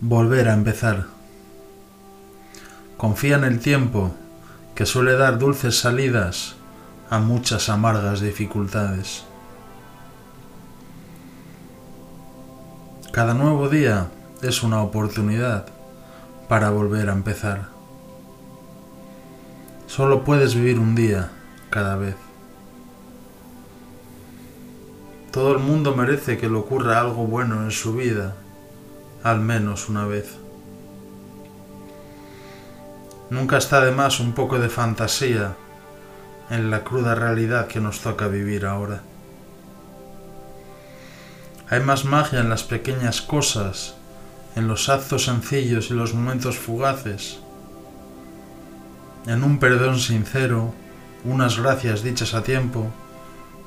Volver a empezar. Confía en el tiempo, que suele dar dulces salidas a muchas amargas dificultades. Cada nuevo día es una oportunidad para volver a empezar. Solo puedes vivir un día cada vez. Todo el mundo merece que le ocurra algo bueno en su vida al menos una vez. Nunca está de más un poco de fantasía en la cruda realidad que nos toca vivir ahora. Hay más magia en las pequeñas cosas, en los actos sencillos y los momentos fugaces, en un perdón sincero, unas gracias dichas a tiempo,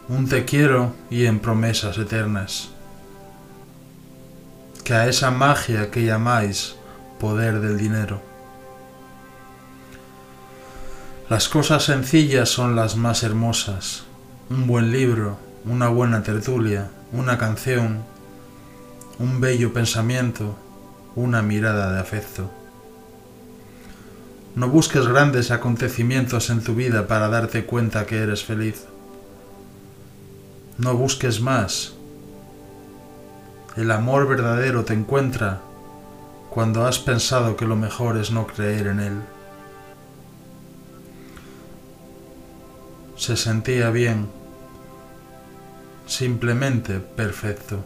un te quiero y en promesas eternas a esa magia que llamáis poder del dinero. Las cosas sencillas son las más hermosas. Un buen libro, una buena tertulia, una canción, un bello pensamiento, una mirada de afecto. No busques grandes acontecimientos en tu vida para darte cuenta que eres feliz. No busques más, el amor verdadero te encuentra cuando has pensado que lo mejor es no creer en él. Se sentía bien, simplemente perfecto.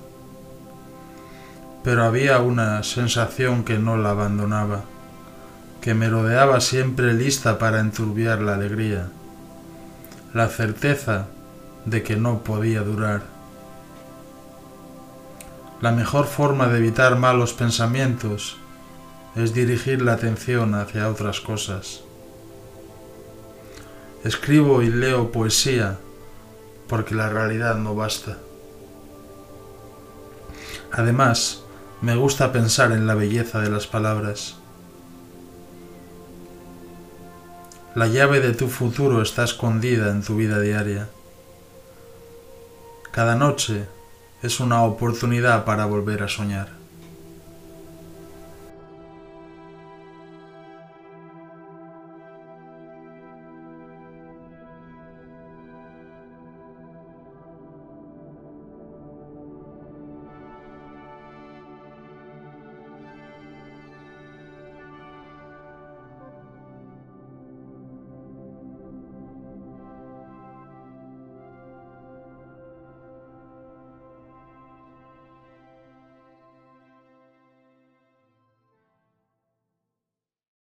Pero había una sensación que no la abandonaba, que me rodeaba siempre lista para enturbiar la alegría, la certeza de que no podía durar. La mejor forma de evitar malos pensamientos es dirigir la atención hacia otras cosas. Escribo y leo poesía porque la realidad no basta. Además, me gusta pensar en la belleza de las palabras. La llave de tu futuro está escondida en tu vida diaria. Cada noche es una oportunidad para volver a soñar.